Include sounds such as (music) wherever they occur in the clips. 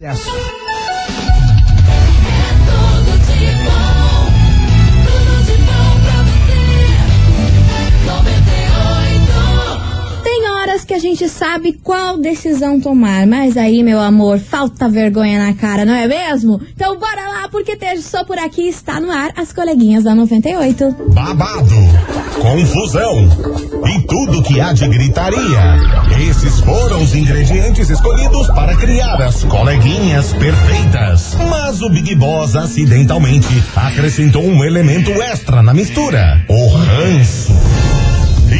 Tem que a gente sabe qual decisão tomar, mas aí, meu amor, falta vergonha na cara, não é mesmo? Então bora lá, porque te- só por aqui está no ar as coleguinhas da 98. babado, confusão e tudo que há de gritaria. Esses foram os ingredientes escolhidos para criar as coleguinhas perfeitas. Mas o Big Boss acidentalmente acrescentou um elemento extra na mistura: o ranço.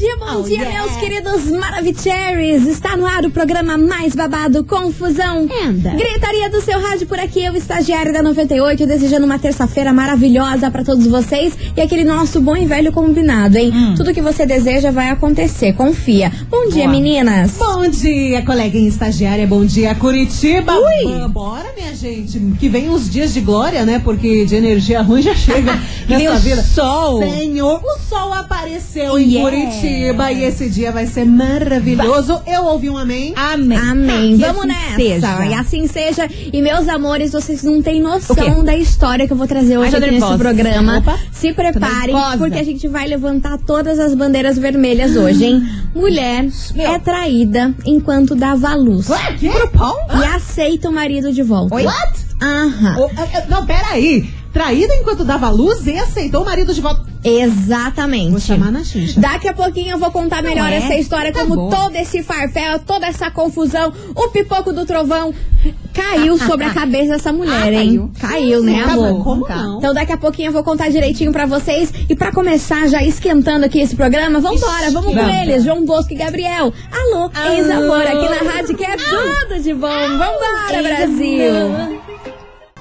Bom dia, bom Oh, dia, yeah. meus queridos Maravicheries! Está no ar o programa mais babado, Confusão. Anda. Gritaria do seu rádio por aqui, eu, estagiária da 98, desejando uma terça-feira maravilhosa pra todos vocês e aquele nosso bom e velho combinado, hein? Hum. Tudo que você deseja vai acontecer, confia. Bom dia, Boa. meninas! Bom dia, coleguinha estagiária. Bom dia, Curitiba. Ui. Bora, minha gente. Que vem os dias de glória, né? Porque de energia ruim já chega (laughs) nessa vida. sol. Senhor, o sol apareceu em Yeah. Curitiba e esse dia vai ser maravilhoso. Eu ouvi um amém. Amém. Amém. Que Vamos assim nessa. seja. E assim seja. E meus amores, vocês não têm noção da história que eu vou trazer hoje aqui nesse programa. Opa. Se preparem, porque a gente vai levantar todas as bandeiras vermelhas hoje, hein? Mulher Meu. é traída enquanto dava luz. Que grupão? E aceita o marido de volta. Oi? What? Aham. Oh, não, peraí. Traída enquanto dava luz e aceitou o marido de volta. Exatamente. Vou chamar na Xuxa. Daqui a pouquinho eu vou contar melhor é? essa história, Tá como bom. todo esse farfel, toda essa confusão, o pipoco do trovão caiu (laughs) sobre a cabeça dessa mulher, Ah, hein? caiu. Caiu, né, Tá amor? bom, como não? Então daqui a pouquinho eu vou contar direitinho pra vocês. E pra começar, já esquentando aqui esse programa, vambora, vamos com eles, João Bosco e Gabriel. Alô, ex-amor, aqui na rádio que é tudo de bom. Vambora, Brasil!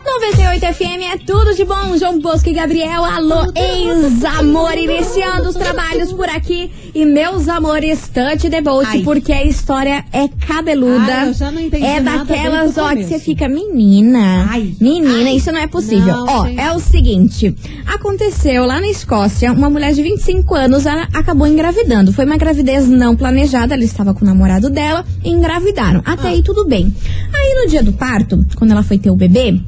98 FM é tudo de bom, João Bosco e Gabriel. Alô, ex-amor, iniciando os trabalhos por aqui. E meus amores, touch the boat, Ai. porque a história é cabeluda. Ai, eu já não entendi é daquelas, ó, que você fica, menina. Ai. Menina, isso não é possível. Não, ó, gente. é o seguinte: aconteceu lá na Escócia, uma mulher de 25 anos ela acabou engravidando. Foi uma gravidez não planejada, ela estava com o namorado dela e engravidaram. Até Ah. aí tudo bem. Aí no dia do parto, quando ela foi ter o bebê,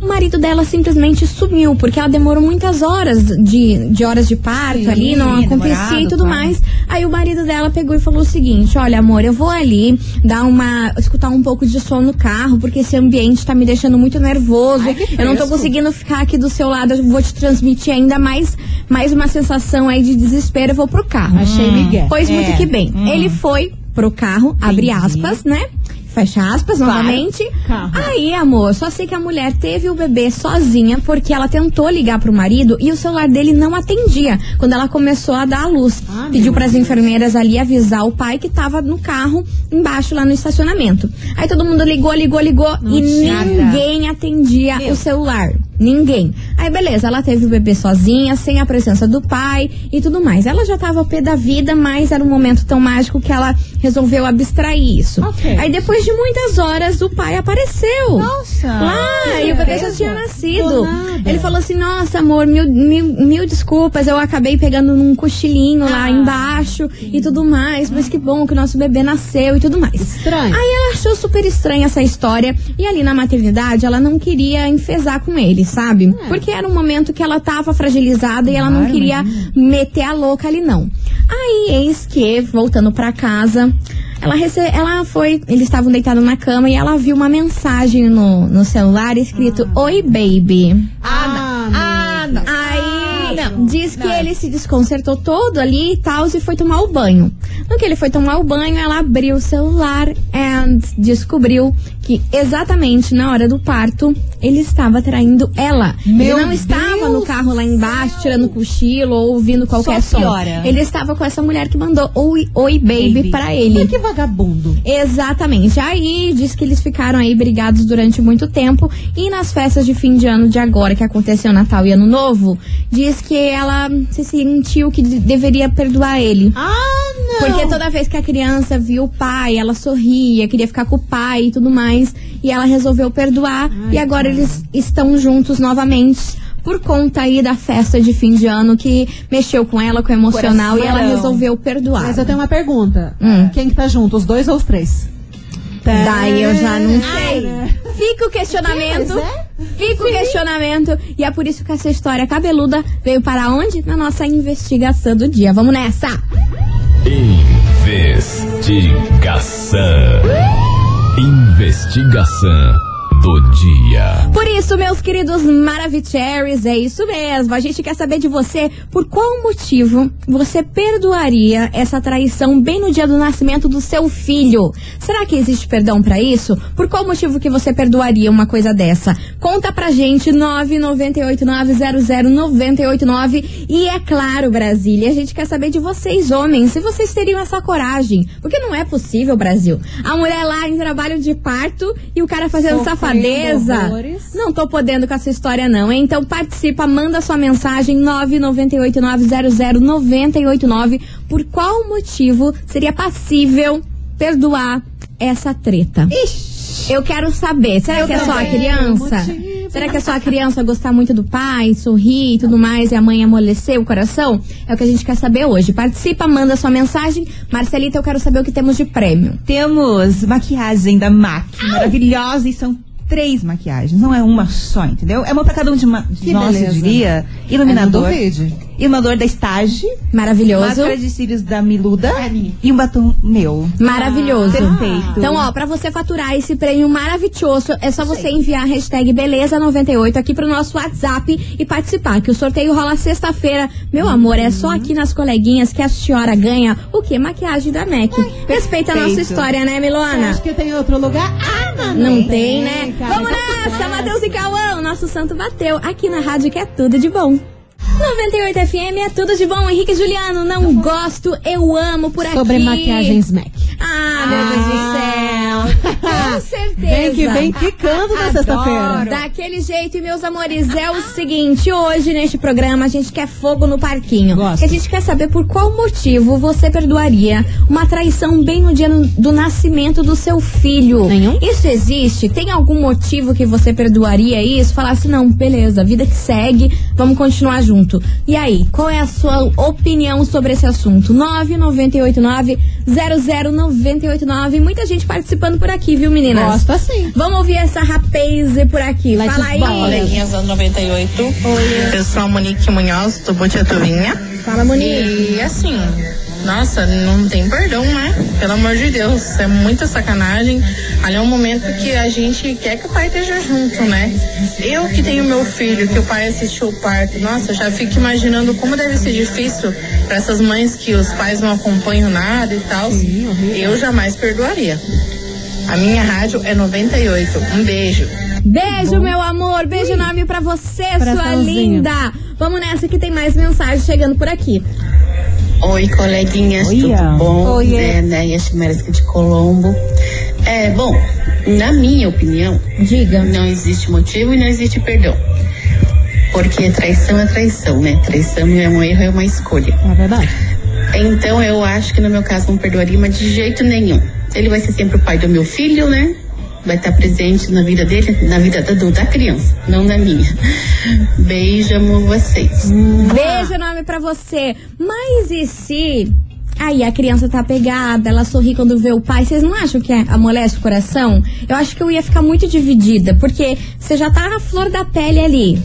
o marido dela simplesmente sumiu, porque ela demorou muitas horas de, de horas de parto Sim, ali, não acontecia demorado, e tudo claro. mais. Aí o marido dela pegou e falou o seguinte: Olha, amor, eu vou ali dar uma. escutar um pouco de som no carro, porque esse ambiente tá me deixando muito nervoso. Ai, eu não tô conseguindo ficar aqui do seu lado, eu vou te transmitir ainda mais, mais uma sensação aí de desespero. Eu vou pro carro. Achei Miguel. Pois muito É. que bem. Hum. Ele foi pro carro, abre aspas, né? Fecha aspas Claro. novamente. Carro. Aí, amor, só sei que a mulher teve o bebê sozinha porque ela tentou ligar pro marido e o celular dele não atendia quando ela começou a dar a luz. Ah, Pediu pras Deus. enfermeiras ali avisar o pai que tava no carro embaixo lá no estacionamento. Aí todo mundo ligou, ligou, ligou Não e tinha ninguém atendia Meu. o celular. Ninguém. Aí beleza, ela teve o bebê sozinha, sem a presença do pai e tudo mais. Ela já tava ao pé da vida, mas era um momento tão mágico que ela resolveu abstrair isso. Ok. Aí depois de muitas horas, o pai apareceu. Nossa. Lá, e o bebê já tinha nascido. Ele falou assim: Nossa, amor, mil, mil, mil desculpas, eu acabei pegando num cochilinho lá Ah, embaixo e tudo mais, mas que bom que o nosso bebê nasceu e tudo mais. Estranho. Aí ela achou super estranha essa história e ali na maternidade ela não queria enfesar com ele, sabe? É. Porque era um momento que ela tava fragilizada e ela não queria meter a louca ali, não. Aí, eis que, voltando pra casa, ela, rece... ela foi. Eles estavam deitados na cama e ela viu uma mensagem no, no celular escrito: Oi, baby. Ah, não. Ah, não. Aí diz que ele se desconcertou todo ali e tal e foi tomar o banho. No que ele foi tomar o banho, ela abriu o celular e descobriu que exatamente na hora do parto ele estava traindo ela. Meu ele não estava Deus no carro lá embaixo tirando cochilo ou ouvindo qualquer Só som. Ele estava com essa mulher que mandou oi, oi baby, pra ele. Mas que vagabundo. Exatamente. Aí diz que eles ficaram aí brigados durante muito tempo. E nas festas de fim de ano de agora, que aconteceu Natal e Ano Novo, diz que ela se sentiu que de- deveria perdoar ele. Ah, não. Porque toda vez que a criança viu o pai, ela sorria, queria ficar com o pai e tudo mais. E ela resolveu perdoar. e agora eles estão juntos novamente. Por conta aí da festa de fim de ano que mexeu com ela, com o emocional, e ela Coração. resolveu perdoar. Mas eu tenho uma pergunta. Hum. Quem que tá junto, os dois ou os três? Daí eu já não sei. Ai, Fica o questionamento. É. Fica o questionamento. E é por isso que essa história cabeluda veio para onde? Na nossa investigação do dia. Vamos nessa! Investigação. Investigação do dia. Por isso, meus queridos Maravicheries, é isso mesmo. A gente quer saber de você por qual motivo você perdoaria essa traição bem no dia do nascimento do seu filho. Será que existe perdão pra isso? Por qual motivo que você perdoaria uma coisa dessa? Conta pra gente 998900989 e é claro, Brasília, a gente quer saber de vocês homens, se vocês teriam essa coragem, porque não é possível, Brasil. A mulher lá em trabalho de parto e o cara fazendo Sofrendo safadeza. Não tô podendo com essa história não, hein? Então participa, manda sua mensagem 998900989 por qual motivo seria passível perdoar essa treta. Eu quero saber, será Eu que é só a criança? motivo. Será que é só a criança gostar muito do pai, sorrir e tudo mais, e a mãe amolecer o coração? É o que a gente quer saber hoje. Participa, manda sua mensagem. Marcelita, eu quero saber o que temos de prêmio. Temos maquiagem da MAC, maravilhosa, e são três maquiagens, não é uma só, entendeu? É uma pra cada um de, ma- de Que eu beleza. diria. É, Iluminador. Não duvide. iluminador da Estage. Maravilhoso. Máscara de cílios da Miluda. E um batom meu. Maravilhoso. Perfeito. Então, ó, pra você faturar esse prêmio maravilhoso, é só você enviar a hashtag Beleza98 aqui pro nosso WhatsApp e participar, que o sorteio rola sexta-feira. Meu amor, é só aqui nas coleguinhas que a senhora ganha o quê? Maquiagem da MAC. Respeita a nossa história, né, Milona? acha que tem outro lugar? Ah, não. Não tem, né? cara, Vamos então nessa. Matheus e Cauã, o nosso santo bateu aqui na rádio que é tudo de bom. 98 FM é tudo de bom. Henrique e Juliano, não gosto, eu amo por aqui. Sobre maquiagens MAC. Ah, meu Deus do céu. Com certeza. (laughs) Vem que vem quicando na sexta-feira. Daquele jeito, e meus amores, é o seguinte: hoje neste programa a gente quer fogo no parquinho. Gosto. E a gente quer saber por qual motivo você perdoaria uma traição bem no dia do nascimento do seu filho. Nenhum? Isso existe? Tem algum motivo que você perdoaria isso? Falar assim, não, beleza, vida que segue, vamos continuar junto. E aí, qual é a sua opinião sobre esse assunto? 998900989. Muita gente participando por aqui, viu, meninas? Gosto assim. Vamos ouvir essa rapaz por aqui. Let's Fala aí. Coleguinhas da 98. Eu sou a Monique Munhoz, do Botiatuvinha. Fala, Monique. E assim, nossa, não tem perdão, né? Pelo amor de Deus, é muita sacanagem. Ali é um momento que a gente quer que o pai esteja junto, né? Eu que tenho meu filho, que o pai assistiu o parto, nossa, eu já fico imaginando como deve ser difícil para essas mães que os pais não acompanham nada e tal. Eu jamais perdoaria. A minha rádio é 98. Um beijo. Beijo, meu amor. Beijo enorme pra você, sua linda. Vamos nessa que tem mais mensagem chegando por aqui. Oi, coleguinhas, Oia. tudo bom? Oiê. É, né, Yashimeresca de Colombo. É, bom, na minha opinião, Diga. não existe motivo e não existe perdão. Porque traição é traição, né? Traição não é um erro, é uma escolha. É verdade. Então eu acho que no meu caso não perdoaria, mas de jeito nenhum. Ele vai ser sempre o pai do meu filho, né? Vai estar presente na vida dele, na vida da, da criança, não na minha. Beijo, amo vocês. Beijo enorme pra você. Mas e se. Aí a criança tá pegada, ela sorri quando vê o pai. Vocês não acham que é- amolece o coração? Eu acho que eu ia ficar muito dividida, porque você já tá na flor da pele ali.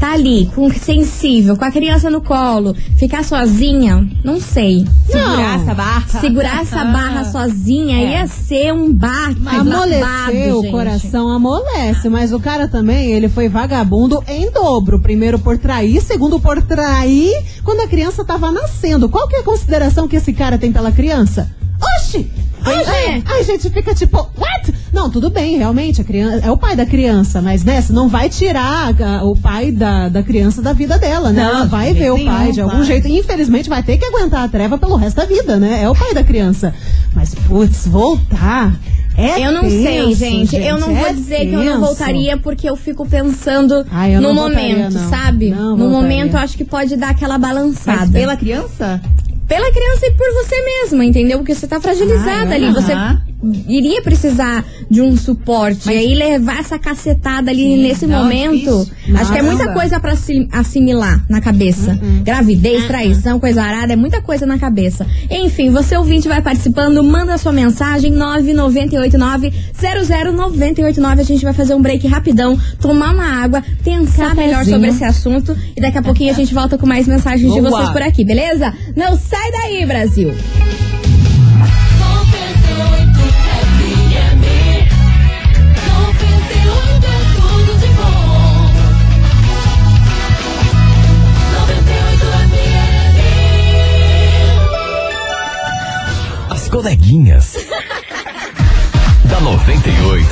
Tá ali, com sensível, com a criança no colo. Ficar sozinha, não sei. Segurar essa barra. Segurar (laughs) essa barra sozinha ia ser um bar Amolecer babado, o gente. coração amolece, mas o cara também, ele foi vagabundo em dobro. Primeiro por trair, segundo por trair quando a criança tava nascendo. Qual que é a consideração que esse cara tem pela criança? Oxi! Ai, é. A gente fica tipo, what? Não, tudo bem, realmente, a criança é o pai da criança, mas né, você não vai tirar a- o pai da, da criança da vida dela, né? Não, Ela vai ver o pai nenhum, de algum vai. jeito. Infelizmente vai ter que aguentar a treva pelo resto da vida, né? É o pai da criança. Mas, putz, voltar. É Eu não sei, tenso, gente. Eu não vou é dizer que eu não tenso. voltaria porque eu fico pensando Ah, eu no voltaria, momento, não. sabe? Não no voltaria. momento eu acho que pode dar aquela Mas balançada. pela criança? Pela criança e por você mesma, entendeu? Porque você tá fragilizada Ah, ali. Você. Iria precisar de um suporte. E aí levar essa cacetada ali nesse não, momento. Acho que é muita coisa pra assi- assimilar na cabeça. Gravidez, traição, coisa arada, é muita coisa na cabeça. Enfim, você ouvinte vai participando, manda sua mensagem 998900989. A gente vai fazer um break rapidão, tomar uma água, pensar melhor sobre esse assunto e daqui a pouquinho a gente volta com mais mensagens de Boa. vocês por aqui, beleza? Não sai daí, Brasil! Coleguinhas. da 98.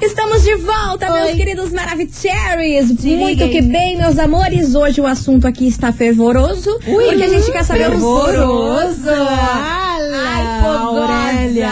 Estamos de volta, meus Oi. queridos Maravicheries. Muito que bem, meus amores. Hoje o assunto aqui está fervoroso. porque a gente quer saber os Fervoroso. Ai. Aurélia.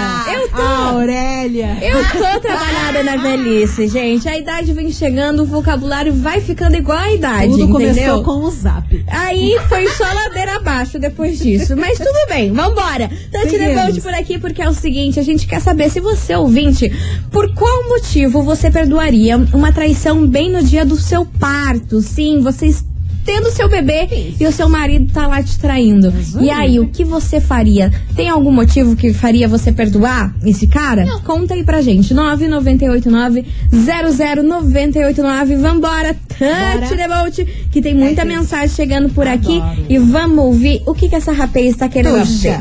Eu tô- Aurélia. Eu tô trabalhada na velhice, gente. A idade vem chegando, o vocabulário vai ficando igual a idade, Tudo entendeu? começou com o zap. Aí foi só ladeira abaixo depois disso. Mas tudo bem, vambora. Tante. Devolte por aqui porque é o seguinte: a gente quer saber se você, ouvinte, por qual motivo você perdoaria uma traição bem no dia do seu parto? Sim, vocês. Tendo seu bebê e o seu marido tá lá te traindo. E aí, o que você faria? Tem algum motivo que faria você perdoar esse cara? Conta aí pra gente. 998900989. Vambora, Tante Devolte, que tem muita mensagem chegando por aqui. E vamos ouvir o que, que essa rapaz está querendo dizer.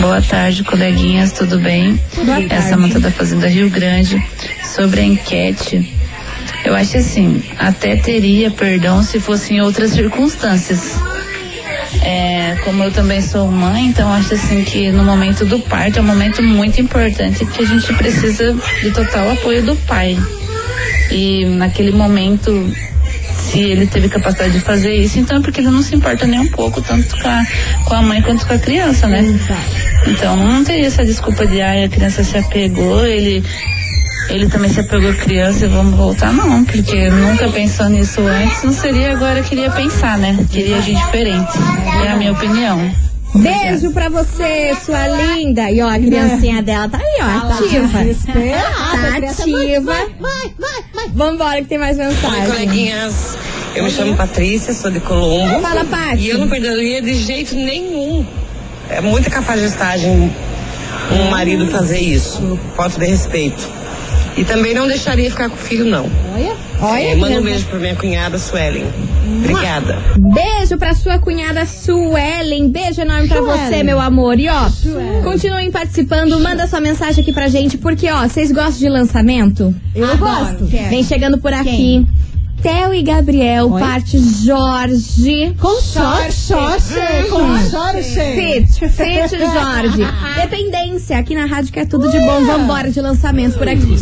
Boa tarde, coleguinhas, tudo bem? Boa É a tarde. Samanta da Fazenda Rio Grande. Sobre a enquete, eu acho assim, até teria perdão se fosse em outras circunstâncias. É, como eu também sou mãe, então acho assim que no momento do parto é um momento muito importante que a gente precisa de total apoio do pai. E naquele momento, se ele teve capacidade de fazer isso, então é porque ele não se importa nem um pouco, tanto com a, com a mãe quanto com a criança, né? Então não teria essa desculpa de ai, a criança se apegou, ele. Ele também se apegou à criança e vamos voltar, não, porque nunca pensou nisso antes, não seria agora que iria pensar, né? Queria agir diferente. É a minha opinião. Beijo pra você, sua linda. E ó, a criancinha dela tá aí, ó, ativa. Tá ativa. Vai, vai, vai. Vambora que tem mais Oi, mensagem. coleguinhas. Eu me chamo Patrícia, sou de Colombo. Fala, Paty. E eu não perdoaria de jeito nenhum. É muita cafajestagem um marido fazer isso. Falta de respeito. E também não deixaria ficar com o filho, não. Olha. Olha, É, manda um beijo pra minha cunhada, Suelen. Obrigada. Beijo pra sua cunhada Suelen. Beijo enorme pra Suelen. você, meu amor. E ó, Suelen. continuem participando. Manda sua mensagem aqui pra gente, porque ó, vocês gostam de lançamento? Eu gosto. Vem chegando por aqui. Theo e Gabriel, Oi? parte Jorge. Com sorte, com sorte. Fit, Fit Jorge. (laughs) Dependência, aqui na rádio que é tudo de bom. Vambora de lançamento por aqui.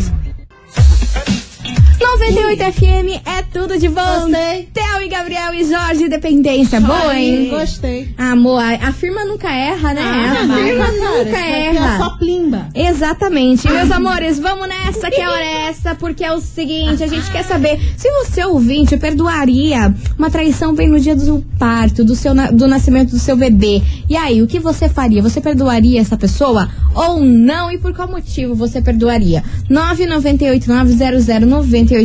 98 FM é tudo de bom. Gostei. Theo e Gabriel e Jorge, dependência. Boa, hein? Gostei. Amor, a, a firma nunca erra, né? a vai, firma cara, nunca isso aqui É erra. só plimba. Exatamente. E, Meus amores, vamos nessa que é hora essa, porque é o seguinte, a gente quer saber se você, ouvinte, perdoaria uma traição bem no dia do parto, do, seu, do nascimento do seu bebê. E aí, o que você faria? Você perdoaria essa pessoa ou não? E por qual motivo você perdoaria?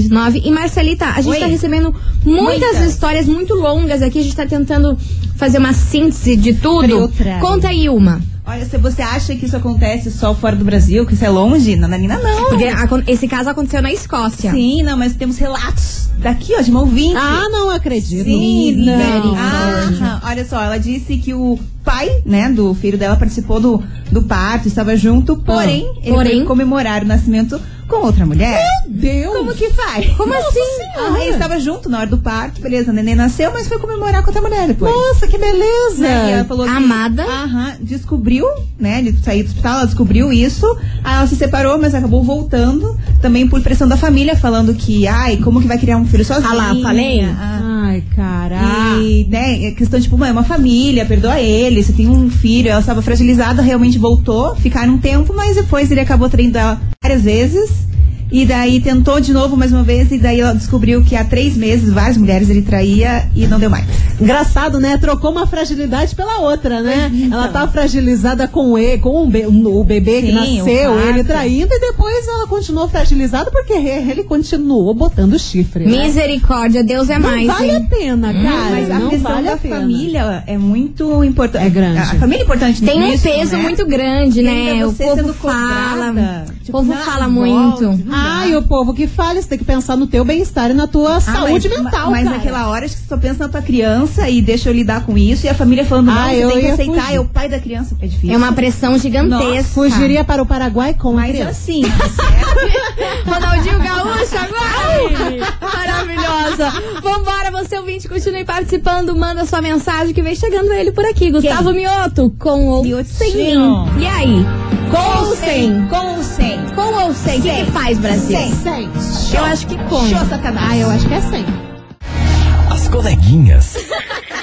998-900-989. E Marcelita, a gente Oi. tá recebendo muitas, Muitas. histórias muito longas aqui, a gente tá tentando fazer uma síntese de tudo. Filtrar. Conta aí uma. Olha, se você acha que isso acontece só fora do Brasil, que isso é longe, Nananina, não. Porque esse caso aconteceu na Escócia. Sim, não, mas temos relatos daqui, ó, de uma ouvinte. Ah, não acredito. Sim, não. Ah, olha só, ela disse que o pai, né, do filho dela participou do, do parto, estava junto, porém, ele Porém? foi comemorar o nascimento com outra mulher. Deus. Como que faz? Como assim? Ah, ele estava junto na hora do parto, beleza, a neném nasceu, mas foi comemorar com outra mulher depois. Nossa, que beleza. Né? E ela falou que, Amada. Aham, descobriu, né? De sair do hospital, ela descobriu isso. Aí ela se separou, mas acabou voltando. Também por pressão da família, falando que, ai, como que vai criar um filho sozinha? Ah lá, falei? Ah. Ai, caraca. E, né, é questão, tipo, é uma família, perdoa ele, você tem um filho, ela estava fragilizada, realmente voltou, ficaram um tempo, mas depois ele acabou traindo ela várias vezes. E daí tentou de novo mais uma vez, e daí ela descobriu que há três meses várias mulheres ele traía e não deu mais. Engraçado, né? Trocou uma fragilidade pela outra, né? então. Ela tá fragilizada com ele, com o, be- o bebê que Sim, nasceu, o parto. ele traindo, e depois ela continuou fragilizada porque ele continuou botando chifre. né? Misericórdia, Deus é Não mais. vale a hein? pena, cara. Mas a não questão vale da a família é muito importante. É grande. A família é importante Tem um peso né? muito grande, né? O povo sendo fala. cobrada, O tipo, povo na fala volta, muito. não Ai, o povo que fala, você tem que pensar no teu bem-estar e na tua Ah, saúde mas, mental, Mas cara. naquela hora acho que você só pensa na tua criança e deixa eu lidar com isso. E a família falando, não, Ah, você eu tem que aceitar, fugir. é o pai da criança. É difícil. É uma pressão gigantesca. Fugiria para o Paraguai com a Mas criança. assim. (laughs) Ronaldinho Gaúcho agora! Maravilhosa! Vambora, você ouvinte, continue participando, manda sua mensagem que vem chegando ele por aqui. Gustavo Mioto, com mim. Miotinho. E aí? Com ou sem? Com ou sem? O que, que faz, Brasil? Sem. Sem. Eu acho que com. Show, sacanagem. Ah, eu acho que é sem. As coleguinhas. (laughs)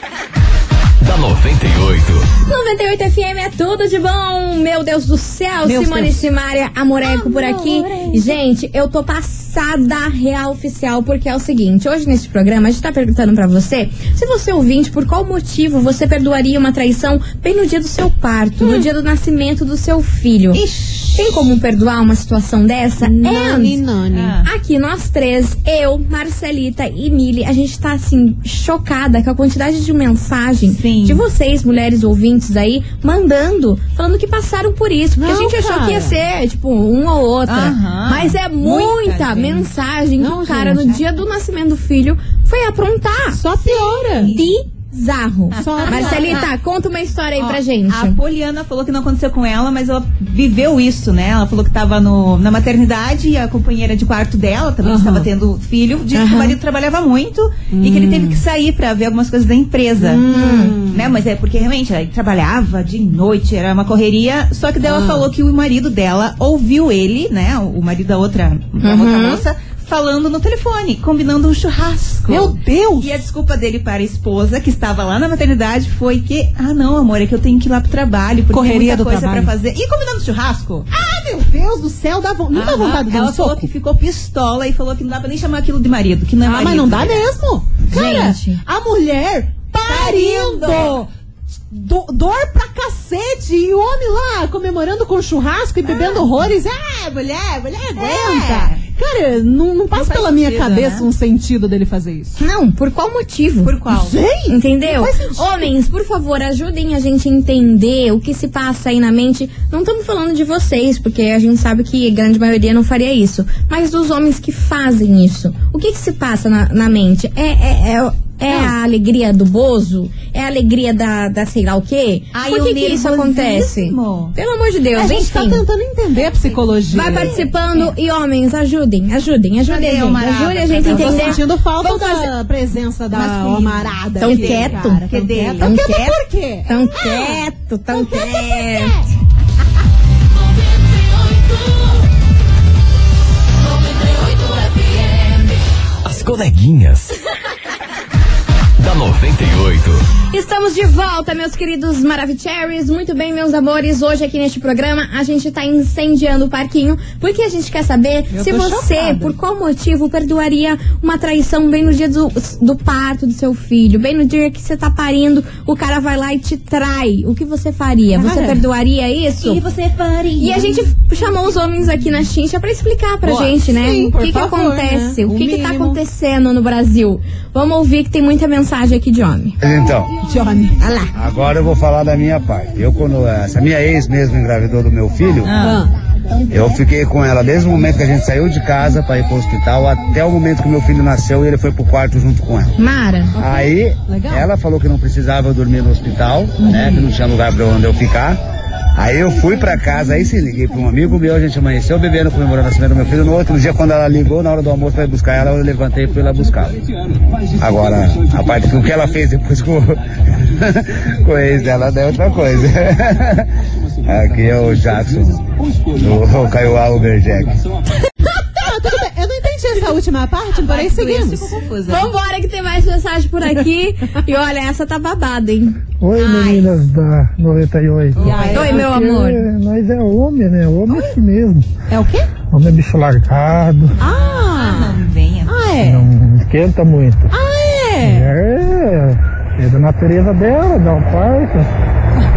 da 98. 98 FM é tudo de bom. Meu Deus do céu, Meu Simone Deus. Simaria Amoreco por aqui. Gente, eu tô passada real oficial porque é o seguinte, hoje nesse programa a gente tá perguntando pra você, se você ouvinte, por qual motivo você perdoaria uma traição bem no dia do seu parto, no dia do nascimento do seu filho? Tem como perdoar uma situação dessa? Nani, And- nani. Ah. Aqui nós três, eu, Marcelita e Mili, a gente tá assim, chocada com a quantidade de mensagem Sim. de vocês, mulheres ouvintes aí, mandando, falando que passaram por isso. Porque Não, a gente achou cara. que ia ser, tipo, um ou outra. Aham. Mas é muita, Muita mensagem Não, que o cara, gente. no dia do nascimento do filho, foi aprontar. Só piora. Bizarro. Marcelita, conta uma história aí Ó, pra gente. A Poliana falou que não aconteceu com ela, mas ela viveu isso, né? Ela falou que tava no, na maternidade e a companheira de quarto dela também Aham. estava tendo filho. Disse que o marido trabalhava muito e que ele teve que sair pra ver algumas coisas da empresa. Né? Mas é porque realmente ela trabalhava de noite, era uma correria. Só que daí ela Ah. falou que o marido dela ouviu ele, né? O marido da outra, da outra moça, falando no telefone, combinando um churrasco. Meu Deus! E a desculpa dele para a esposa, que estava lá na maternidade, foi que, ah, não, amor, é que eu tenho que ir lá pro trabalho, porque Correria tem muita do coisa pra fazer. E combinando churrasco? Ah, meu Deus do céu, dá vo... não dá Aham. vontade de dar Ela um falou soco? que ficou pistola e falou que não dá pra nem chamar aquilo de marido, que não é Ah, marido. mas não dá mesmo. Cara, Gente. a mulher parindo. Do- dor pra cacete. E o homem lá comemorando com churrasco e bebendo horrores. Ah, mulher, mulher aguenta. Cara, não, não passa Não pela minha sentido, cabeça né? um sentido dele fazer isso. Não, por qual motivo? Por qual? Sei. Entendeu? Homens, por favor, ajudem a gente a entender o que se passa aí na mente. Não estamos falando de vocês, porque a gente sabe que a grande maioria não faria isso. Mas dos homens que fazem isso. O que, que se passa na, na mente? É, é, é, é a alegria do bozo? É a alegria da, da sei lá o quê? Ai, por o que, que isso acontece? Pelo amor de Deus, a gente tá enfim. tentando entender a psicologia. Vai participando e homens, ajudem, ajudem, ajudem Cadê a gente. a gente a Eu tô entender. sentindo falta Vamos da fazer- presença da amarada. Tão aqui, quieto. cara. Que Tão dele. quieto. Tão Tão quieto quieto. por quê? Tão quieto, tão quieto. As coleguinhas. Da 98. Estamos de volta, meus queridos Maravicheries. Muito bem, meus amores. Hoje aqui neste programa a gente tá incendiando o parquinho porque a gente quer saber Eu se você, chocada. por qual motivo, perdoaria uma traição bem no dia do, do parto do seu filho, bem no dia que você tá parindo, o cara vai lá e te trai. O que você faria? Você Cara. perdoaria isso? E você faria? E a gente chamou os homens aqui na chincha pra explicar pra Boa. gente, né? Sim, o por que, que favor, acontece, né? o O que, que tá acontecendo no Brasil. Vamos ouvir que tem muita mensagem aqui de homem. Então, Johnny. Olha lá. agora eu vou falar da minha parte. Eu, quando essa minha ex mesmo engravidou do meu filho, Ah. eu fiquei com ela desde o momento que a gente saiu de casa para ir pro hospital até o momento que meu filho nasceu e ele foi pro quarto junto com ela. Mara. Aí, ela falou que não precisava dormir no hospital, né? Que não tinha lugar pra onde eu ficar. Aí eu fui pra casa, aí sim, liguei pra um amigo meu, a gente amanheceu bebendo, comemorando o nascimento do meu filho. No outro dia, quando ela ligou, na hora do almoço pra ir buscar ela, eu levantei e fui lá buscar. Agora, a parte que o que ela fez depois com, (laughs) com o ex dela é outra coisa. (laughs) Aqui é o Jackson, do Caioá Uberjack. Ah, essa última parte, porém seguimos. Confusa. Vambora que tem mais mensagem por aqui. (laughs) e olha, essa tá babada, hein? Oi, meninas da 98. Oi, meu amor. Nós é homem, né? Homem é assim mesmo. É o quê? Homem é bicho largado, Ah! Não venha. Ah, é? não esquenta muito. Ah, é? É, é da natureza dela, dá um parto,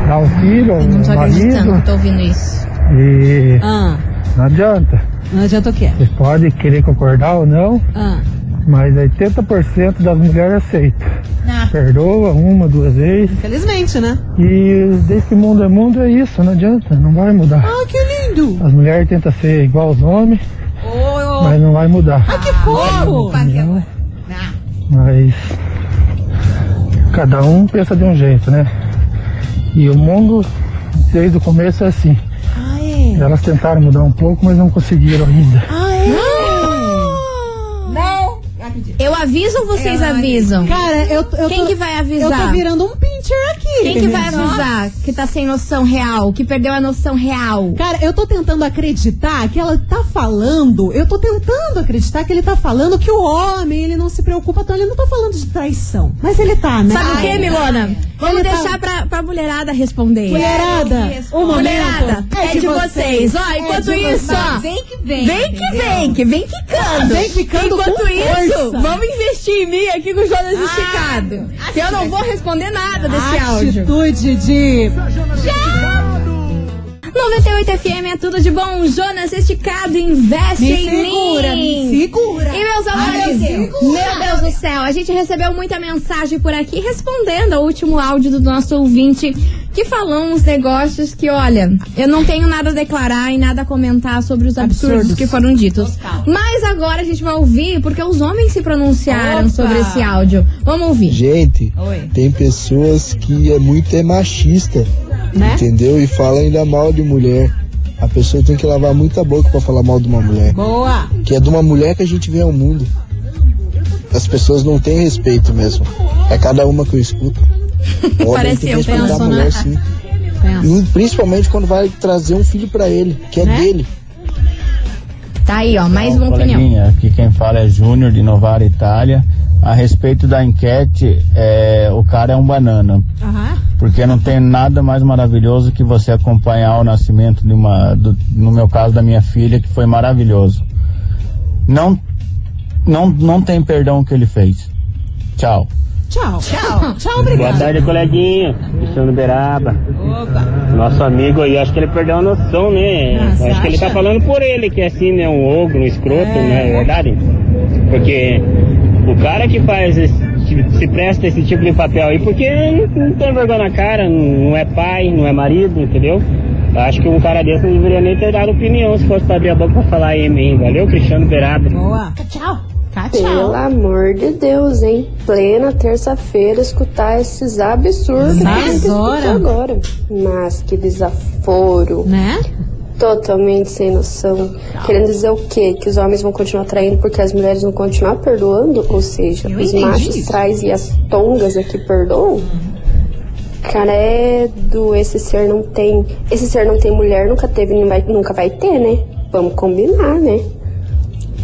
dá um filho, Eu não tô um acreditando, marido. tô ouvindo isso. E Ah, não adianta. não adianta o quê? Você pode querer concordar ou não, Ah. mas 80% das mulheres aceitam. Ah. Perdoa uma, duas vezes. Infelizmente, né? E desde que mundo é mundo é isso, não adianta, não vai mudar. Ah, que lindo! As mulheres tentam ser igual aos homens, Ô, ô, mas não vai mudar. Ah, que fofo! Não. Mas cada um pensa de um jeito, né? E o mundo desde o começo é assim. Ah? Elas tentaram mudar um pouco, mas não conseguiram ainda. Ah, é? Não. Acredito. Eu aviso ou vocês Eu avisam? Cara, eu, eu Quem tô, que vai Eu avisar? tô virando um aqui. Quem que vai avisar que tá sem noção real, que perdeu a noção real? Cara, eu tô tentando acreditar que ela tá falando. Eu tô tentando acreditar que ele tá falando que o homem, ele não se preocupa, então ele não tá falando de traição. Mas ele tá, né? Sabe o que, Milona? Vamos Ele tá- deixar pra, pra mulherada responder. Mulherada, o momento Mulherada, é, de vocês. Ó, É enquanto de isso, vocês. ó. Vem que vem. Vem que vem, que vem quicando. Vem quicando Enquanto isso, força. vamos investir em mim aqui com o Jonas Esticado. Que eu não vou responder nada desse áudio. Atitude de. 98 FM é tudo de bom. Jonas Esticado, investe Me em segura, mim. me segura. E meus amores, meu Deus do céu, a gente recebeu muita mensagem por aqui respondendo ao último áudio do nosso ouvinte que falou uns negócios que, olha, eu não tenho nada a declarar e nada a comentar sobre os absurdos, Absurdos. que foram ditos. Mas agora a gente vai ouvir porque os homens se pronunciaram Opa. sobre esse áudio. Vamos ouvir. Gente, Oi. tem pessoas que é muito é machista, Né? entendeu? E fala ainda mal de mulher. A pessoa tem que lavar muita boca pra falar mal de uma mulher. Boa. Que é de uma mulher que a gente vê ao mundo. As pessoas não têm respeito mesmo. É cada uma que eu escuto. (laughs) O Parece tem que eu respeitar penso, a mulher né? sim. Pensa. E principalmente quando vai trazer um filho pra ele, que é Né? dele. Tá aí, ó, mais uma opinião. Aqui quem fala é Júnior de Novara, Itália. A respeito da enquete, é, o cara é um banana. Aham. Porque não tem nada mais maravilhoso que você acompanhar o nascimento de uma, do- no meu caso, da minha filha, que foi maravilhoso. Não, não, não tem perdão o que ele fez. Tchau. Tchau. Tchau. (laughs) Tchau, Boa obrigado. tarde, coleguinha. Cristiano Beraba. Nosso amigo aí, acho que ele perdeu a noção, né? Você acho que ele tá falando por ele, que assim, né? Um ogro, um escroto, né? É verdade? Porque o cara que faz esse, se presta esse tipo de papel aí, porque não, não tem vergonha na cara, não, é pai, não é marido, entendeu? Eu Acho que um cara desse não deveria nem ter dado opinião se fosse pra abrir a boca pra falar em mim. Valeu, Cristiano Beraba. Boa. Tchau. Tá, Pelo tchau. amor de Deus, hein? Plena terça-feira escutar esses absurdos que a gente escutou Agora. Mas que desaforo. Né? Totalmente sem noção. Querendo dizer o quê? Que os homens vão continuar traindo porque as mulheres vão continuar perdoando? Ou seja, Eu os machos isso. trais e as tongas aqui perdoam? Caredo, esse ser não tem. Esse ser não tem mulher, nunca teve, nem vai, nunca vai ter, né? Vamos combinar, né?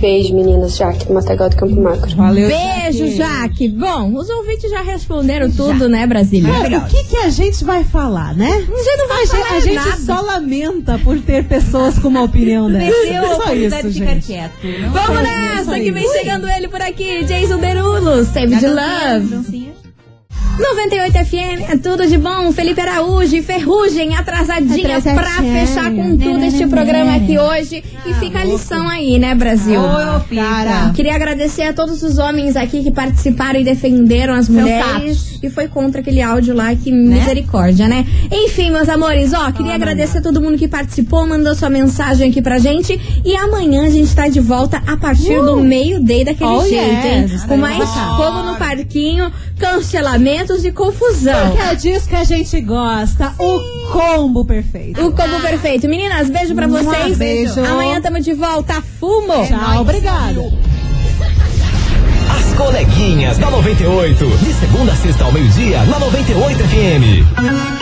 Beijo, meninas. Jaque, do Matagal do Campo Macro. Valeu. Beijo, Jaque. Jaque. Bom, os ouvintes já responderam tudo, né, Brasília? Cara, o que, que a gente vai falar, né? A gente não vai A falar a gente nada. só lamenta por ter pessoas com uma opinião dessa. Desceu a Só oportunidade isso, de ficar quieto. Não Vamos nessa, que vem chegando ele por aqui, Jason Derulo, Save de Love. Dancinha. 98 FM, é tudo de bom. Felipe Araújo e Ferrugem, atrasadinha pra fechar com tudo este programa aqui hoje. E fica a lição aí, né, Brasil? Ô, cara. Queria agradecer a todos os homens aqui que participaram e defenderam as mulheres. E foi contra aquele áudio lá, que misericórdia, né? Enfim, meus amores, ó, queria agradecer a todo mundo que participou, mandou sua mensagem aqui pra gente. E amanhã a gente tá de volta a partir do meio-day daquele Oh, jeito, yes, hein? Com mais fogo no parquinho, cancelamentos e confusão. Porque é disso que a gente gosta. O combo perfeito. O combo perfeito. Meninas, beijo pra Um vocês. beijo. Amanhã tamo de volta. Fumo! Tchau, obrigada. As coleguinhas da 98. De segunda a sexta ao meio-dia, na 98 FM.